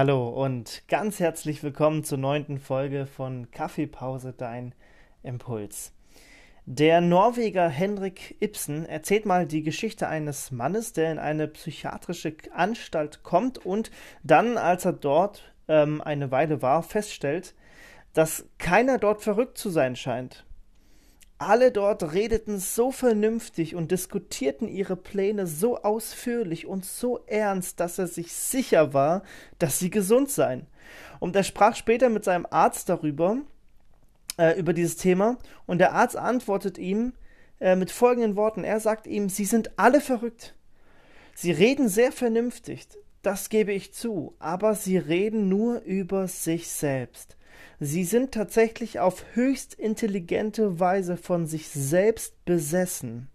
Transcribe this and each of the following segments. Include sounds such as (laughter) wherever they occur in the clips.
Hallo und ganz herzlich willkommen zur neunten Folge von Kaffeepause, dein Impuls. Der Norweger Henrik Ibsen erzählt mal die Geschichte eines Mannes, der in eine psychiatrische Anstalt kommt und dann, als er dort ähm, eine Weile war, feststellt, dass keiner dort verrückt zu sein scheint. Alle dort redeten so vernünftig und diskutierten ihre Pläne so ausführlich und so ernst, dass er sich sicher war, dass sie gesund seien. Und er sprach später mit seinem Arzt darüber, äh, über dieses Thema, und der Arzt antwortet ihm äh, mit folgenden Worten. Er sagt ihm, Sie sind alle verrückt. Sie reden sehr vernünftig, das gebe ich zu, aber sie reden nur über sich selbst. Sie sind tatsächlich auf höchst intelligente Weise von sich selbst besessen.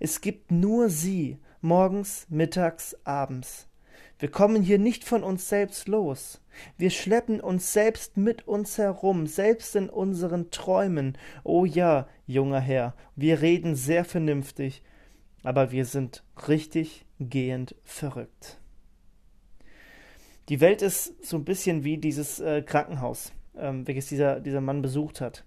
Es gibt nur sie, morgens, mittags, abends. Wir kommen hier nicht von uns selbst los. Wir schleppen uns selbst mit uns herum, selbst in unseren Träumen. Oh ja, junger Herr, wir reden sehr vernünftig, aber wir sind richtig gehend verrückt. Die Welt ist so ein bisschen wie dieses äh, Krankenhaus ähm, welches dieser, dieser Mann besucht hat.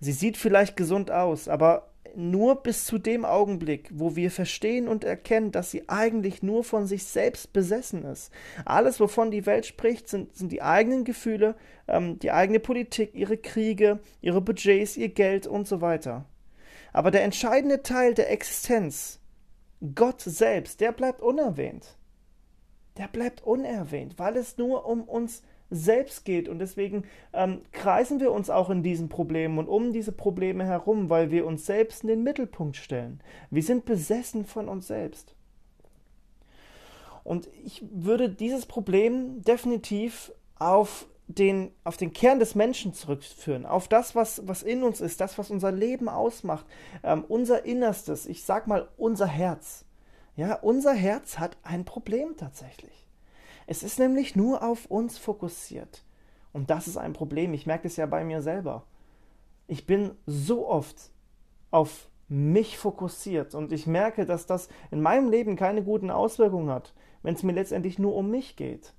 Sie sieht vielleicht gesund aus, aber nur bis zu dem Augenblick, wo wir verstehen und erkennen, dass sie eigentlich nur von sich selbst besessen ist. Alles, wovon die Welt spricht, sind, sind die eigenen Gefühle, ähm, die eigene Politik, ihre Kriege, ihre Budgets, ihr Geld und so weiter. Aber der entscheidende Teil der Existenz, Gott selbst, der bleibt unerwähnt. Der bleibt unerwähnt, weil es nur um uns geht selbst geht. Und deswegen ähm, kreisen wir uns auch in diesen Problemen und um diese Probleme herum, weil wir uns selbst in den Mittelpunkt stellen. Wir sind besessen von uns selbst. Und ich würde dieses Problem definitiv auf den, auf den Kern des Menschen zurückführen, auf das, was, was in uns ist, das, was unser Leben ausmacht, ähm, unser Innerstes, ich sag mal unser Herz. Ja, unser Herz hat ein Problem tatsächlich. Es ist nämlich nur auf uns fokussiert. Und das ist ein Problem. Ich merke es ja bei mir selber. Ich bin so oft auf mich fokussiert und ich merke, dass das in meinem Leben keine guten Auswirkungen hat, wenn es mir letztendlich nur um mich geht.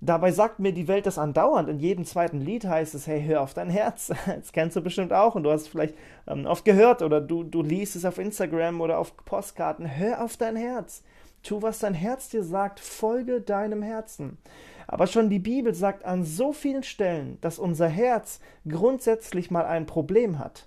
Dabei sagt mir die Welt das andauernd. In jedem zweiten Lied heißt es, hey, hör auf dein Herz. (laughs) Das kennst du bestimmt auch und du hast es vielleicht ähm, oft gehört oder du, du liest es auf Instagram oder auf Postkarten. Hör auf dein Herz. Tu, was dein Herz dir sagt, folge deinem Herzen. Aber schon die Bibel sagt an so vielen Stellen, dass unser Herz grundsätzlich mal ein Problem hat.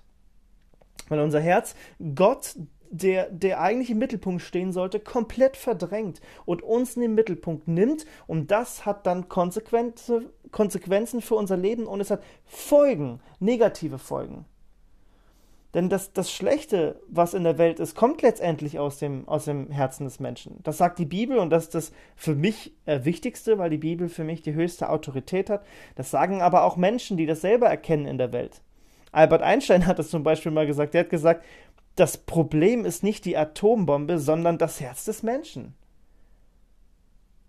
Weil unser Herz Gott, der, der eigentlich im Mittelpunkt stehen sollte, komplett verdrängt und uns in den Mittelpunkt nimmt. Und das hat dann Konsequenzen für unser Leben und es hat Folgen, negative Folgen. Denn das, das Schlechte, was in der Welt ist, kommt letztendlich aus dem, aus dem Herzen des Menschen. Das sagt die Bibel und das ist das für mich äh, Wichtigste, weil die Bibel für mich die höchste Autorität hat. Das sagen aber auch Menschen, die das selber erkennen in der Welt. Albert Einstein hat das zum Beispiel mal gesagt. Er hat gesagt, das Problem ist nicht die Atombombe, sondern das Herz des Menschen.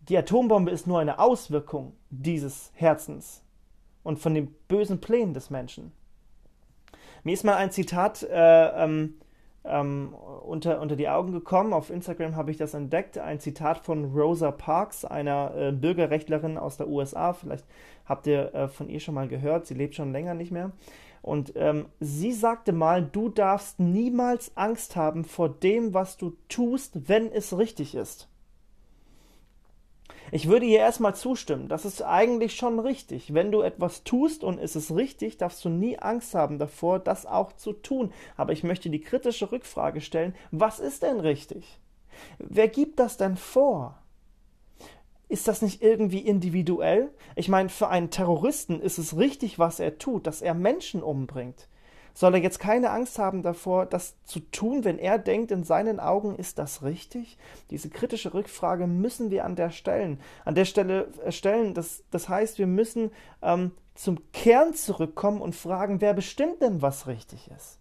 Die Atombombe ist nur eine Auswirkung dieses Herzens und von den bösen Plänen des Menschen. Mir ist mal ein Zitat äh, ähm, ähm, unter, unter die Augen gekommen. Auf Instagram habe ich das entdeckt. Ein Zitat von Rosa Parks, einer äh, Bürgerrechtlerin aus der USA. Vielleicht habt ihr äh, von ihr schon mal gehört. Sie lebt schon länger nicht mehr. Und ähm, sie sagte mal, du darfst niemals Angst haben vor dem, was du tust, wenn es richtig ist. Ich würde hier erstmal zustimmen. Das ist eigentlich schon richtig. Wenn du etwas tust und es ist richtig, darfst du nie Angst haben davor, das auch zu tun. Aber ich möchte die kritische Rückfrage stellen, was ist denn richtig? Wer gibt das denn vor? Ist das nicht irgendwie individuell? Ich meine, für einen Terroristen ist es richtig, was er tut, dass er Menschen umbringt soll er jetzt keine Angst haben davor, das zu tun, wenn er denkt, in seinen Augen ist das richtig? Diese kritische Rückfrage müssen wir an der stellen, an der Stelle äh, stellen. Das, das heißt, wir müssen ähm, zum Kern zurückkommen und fragen, wer bestimmt denn, was richtig ist?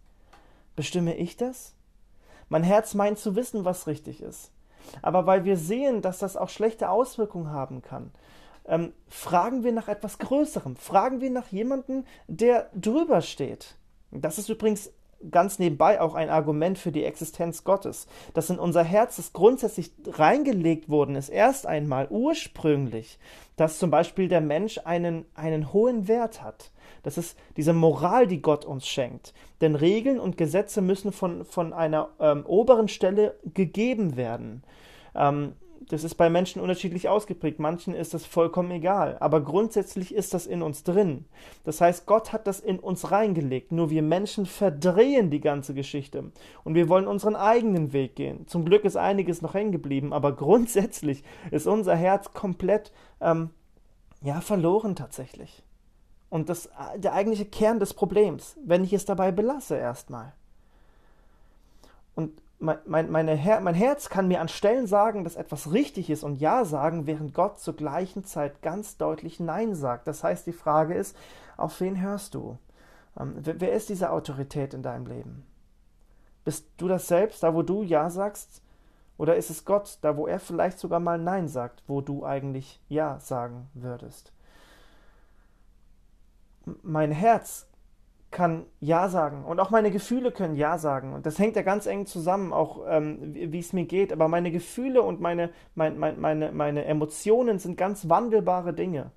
Bestimme ich das? Mein Herz meint zu wissen, was richtig ist. Aber weil wir sehen, dass das auch schlechte Auswirkungen haben kann, ähm, fragen wir nach etwas Größerem. Fragen wir nach jemandem, der drüber steht. Das ist übrigens ganz nebenbei auch ein Argument für die Existenz Gottes, dass in unser Herz das grundsätzlich reingelegt worden ist, erst einmal ursprünglich, dass zum Beispiel der Mensch einen, einen hohen Wert hat. Das ist diese Moral, die Gott uns schenkt. Denn Regeln und Gesetze müssen von, von einer ähm, oberen Stelle gegeben werden. Ähm, das ist bei Menschen unterschiedlich ausgeprägt. Manchen ist das vollkommen egal. Aber grundsätzlich ist das in uns drin. Das heißt, Gott hat das in uns reingelegt. Nur wir Menschen verdrehen die ganze Geschichte. Und wir wollen unseren eigenen Weg gehen. Zum Glück ist einiges noch hängen geblieben. Aber grundsätzlich ist unser Herz komplett, ähm, ja, verloren tatsächlich. Und das der eigentliche Kern des Problems, wenn ich es dabei belasse erstmal. Und mein, mein, meine Her mein Herz kann mir an Stellen sagen, dass etwas richtig ist und Ja sagen, während Gott zur gleichen Zeit ganz deutlich Nein sagt. Das heißt, die Frage ist, auf wen hörst du? Ähm, wer, wer ist diese Autorität in deinem Leben? Bist du das selbst, da wo du Ja sagst? Oder ist es Gott, da wo er vielleicht sogar mal Nein sagt, wo du eigentlich Ja sagen würdest? Mein Herz kann Ja sagen und auch meine Gefühle können Ja sagen. Und das hängt ja ganz eng zusammen, auch ähm, wie es mir geht. Aber meine Gefühle und meine, mein, mein, meine, meine Emotionen sind ganz wandelbare Dinge.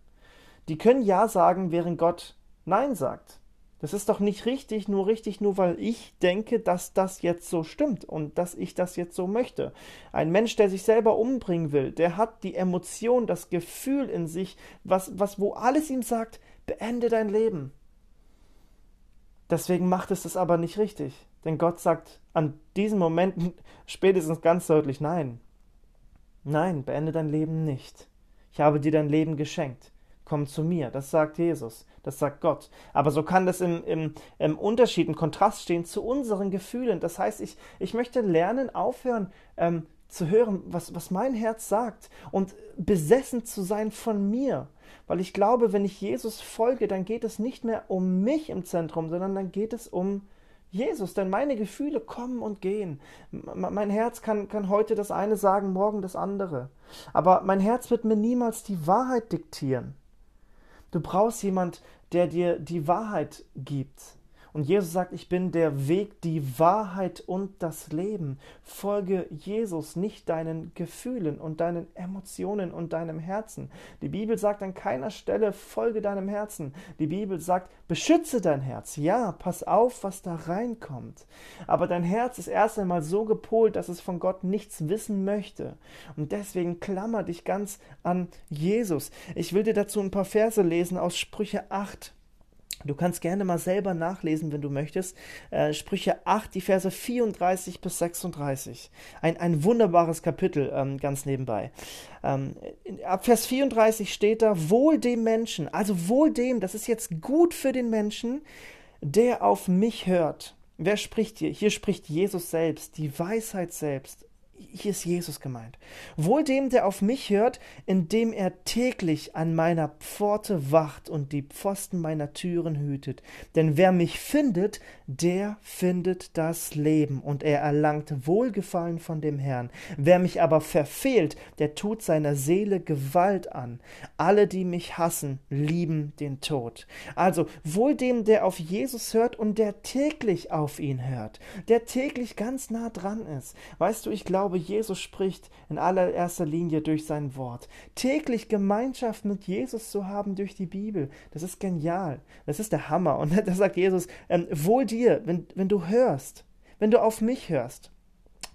Die können Ja sagen, während Gott Nein sagt. Das ist doch nicht richtig, nur richtig, nur weil ich denke, dass das jetzt so stimmt und dass ich das jetzt so möchte. Ein Mensch, der sich selber umbringen will, der hat die Emotion, das Gefühl in sich, was, was, wo alles ihm sagt, beende dein Leben Deswegen macht es das aber nicht richtig. Denn Gott sagt an diesen Momenten (laughs) spätestens ganz deutlich Nein. Nein, beende dein Leben nicht. Ich habe dir dein Leben geschenkt. Komm zu mir. Das sagt Jesus. Das sagt Gott. Aber so kann das im, im, im Unterschied, im Kontrast stehen zu unseren Gefühlen. Das heißt, ich, ich möchte lernen, aufhören, ähm, zu hören, was, was mein Herz sagt und besessen zu sein von mir. Weil ich glaube, wenn ich Jesus folge, dann geht es nicht mehr um mich im Zentrum, sondern dann geht es um Jesus. Denn meine Gefühle kommen und gehen. Mein Herz kann, kann heute das eine sagen, morgen das andere. Aber mein Herz wird mir niemals die Wahrheit diktieren. Du brauchst jemand, der dir die Wahrheit gibt. Und Jesus sagt, ich bin der Weg, die Wahrheit und das Leben. Folge Jesus, nicht deinen Gefühlen und deinen Emotionen und deinem Herzen. Die Bibel sagt an keiner Stelle, folge deinem Herzen. Die Bibel sagt, beschütze dein Herz. Ja, pass auf, was da reinkommt. Aber dein Herz ist erst einmal so gepolt, dass es von Gott nichts wissen möchte. Und deswegen klammer dich ganz an Jesus. Ich will dir dazu ein paar Verse lesen aus Sprüche 8. Du kannst gerne mal selber nachlesen, wenn du möchtest. Äh, Sprüche 8, die Verse 34 bis 36. Ein, ein wunderbares Kapitel, ähm, ganz nebenbei. Ähm, ab Vers 34 steht da, wohl dem Menschen, also wohl dem, das ist jetzt gut für den Menschen, der auf mich hört. Wer spricht hier? Hier spricht Jesus selbst, die Weisheit selbst hier ist Jesus gemeint. Wohl dem, der auf mich hört, indem er täglich an meiner Pforte wacht und die Pfosten meiner Türen hütet. Denn wer mich findet, der findet das Leben und er erlangt Wohlgefallen von dem Herrn. Wer mich aber verfehlt, der tut seiner Seele Gewalt an. Alle, die mich hassen, lieben den Tod. Also wohl dem, der auf Jesus hört und der täglich auf ihn hört, der täglich ganz nah dran ist. Weißt du, ich glaube, Jesus spricht in allererster Linie durch sein Wort. Täglich Gemeinschaft mit Jesus zu haben durch die Bibel, das ist genial. Das ist der Hammer. Und (laughs) da sagt Jesus, ähm, wohl dir, wenn, wenn du hörst, wenn du auf mich hörst.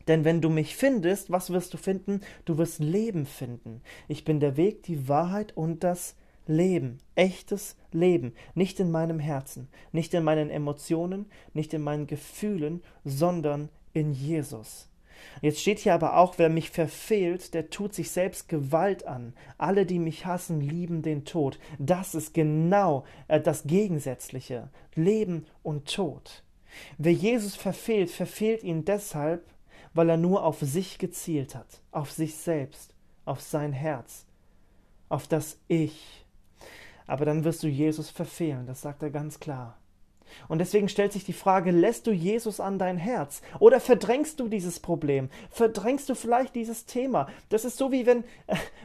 Denn wenn du mich findest, was wirst du finden? Du wirst Leben finden. Ich bin der Weg, die Wahrheit und das Leben, echtes Leben, nicht in meinem Herzen, nicht in meinen Emotionen, nicht in meinen Gefühlen, sondern in Jesus. Jetzt steht hier aber auch, wer mich verfehlt, der tut sich selbst Gewalt an. Alle, die mich hassen, lieben den Tod. Das ist genau äh, das Gegensätzliche. Leben und Tod. Wer Jesus verfehlt, verfehlt ihn deshalb, weil er nur auf sich gezielt hat, auf sich selbst, auf sein Herz, auf das Ich. Aber dann wirst du Jesus verfehlen, das sagt er ganz klar. Und deswegen stellt sich die Frage, lässt du Jesus an dein Herz oder verdrängst du dieses Problem? Verdrängst du vielleicht dieses Thema? Das ist so wie (laughs) wenn,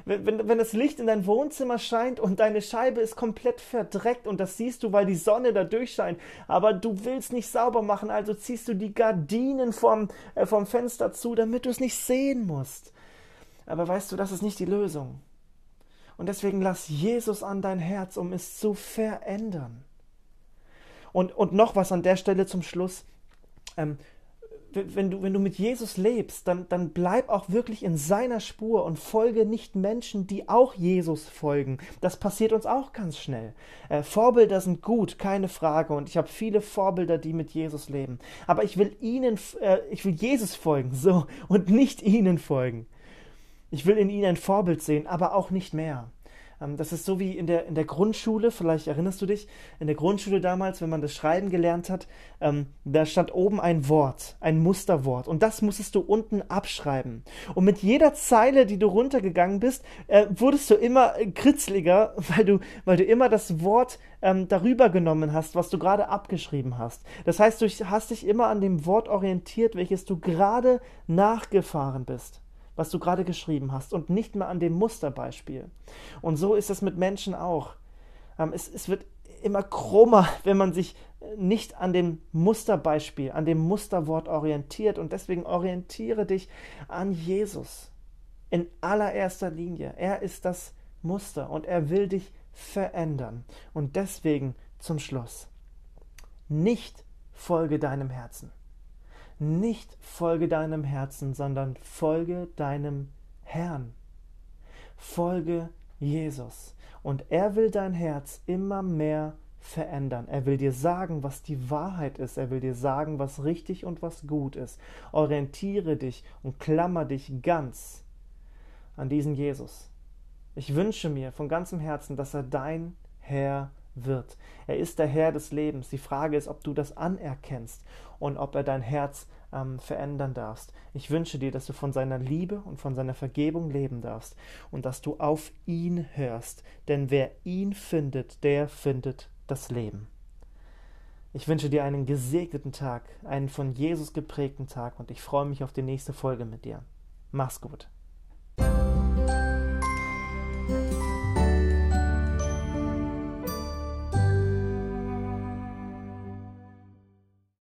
wenn, wenn das Licht in dein Wohnzimmer scheint und deine Scheibe ist komplett verdreckt und das siehst du, weil die Sonne da durchscheint, aber du willst nicht sauber machen, also ziehst du die Gardinen vom, äh, vom Fenster zu, damit du es nicht sehen musst. Aber weißt du, das ist nicht die Lösung. Und deswegen lass Jesus an dein Herz, um es zu verändern. Und, und noch was an der Stelle zum Schluss. Ähm, wenn du, wenn du mit Jesus lebst, dann, dann bleib auch wirklich in seiner Spur und folge nicht Menschen, die auch Jesus folgen. Das passiert uns auch ganz schnell. Äh, Vorbilder sind gut, keine Frage. Und ich habe viele Vorbilder, die mit Jesus leben. Aber ich will ihnen, äh, ich will Jesus folgen, so, und nicht ihnen folgen. Ich will in ihnen ein Vorbild sehen, aber auch nicht mehr. Ähm, das ist so wie in der, in der Grundschule, vielleicht erinnerst du dich, in der Grundschule damals, wenn man das Schreiben gelernt hat, ähm, da stand oben ein Wort, ein Musterwort und das musstest du unten abschreiben. Und mit jeder Zeile, die du runtergegangen bist, äh, wurdest du immer kritzliger, (laughs) weil du, weil du immer das Wort ähm, darüber genommen hast, was du gerade abgeschrieben hast. Das heißt, du hast dich immer an dem Wort orientiert, welches du gerade nachgefahren bist was du gerade geschrieben hast und nicht mehr an dem Musterbeispiel. Und so ist es mit Menschen auch. Ähm, es, es wird immer krummer, (laughs) wenn man sich nicht an dem Musterbeispiel, an dem Musterwort orientiert. Und deswegen orientiere dich an Jesus. In allererster Linie. Er ist das Muster und er will dich verändern. Und deswegen zum Schluss. Nicht folge deinem Herzen nicht folge deinem Herzen, sondern folge deinem Herrn. Folge Jesus. Und er will dein Herz immer mehr verändern. Er will dir sagen, was die Wahrheit ist. Er will dir sagen, was richtig und was gut ist. Orientiere dich und klammer dich ganz an diesen Jesus. Ich wünsche mir von ganzem Herzen, dass er dein Herr wird. Er ist der Herr des Lebens. Die Frage ist, ob du das anerkennst und ob er dein Herz ähm, verändern darfst. Ich wünsche dir, dass du von seiner Liebe und von seiner Vergebung leben darfst und dass du auf ihn hörst. Denn wer ihn findet, der findet das Leben. Ich wünsche dir einen gesegneten Tag, einen von Jesus geprägten Tag und ich freue mich auf die nächste Folge mit dir. Mach's gut.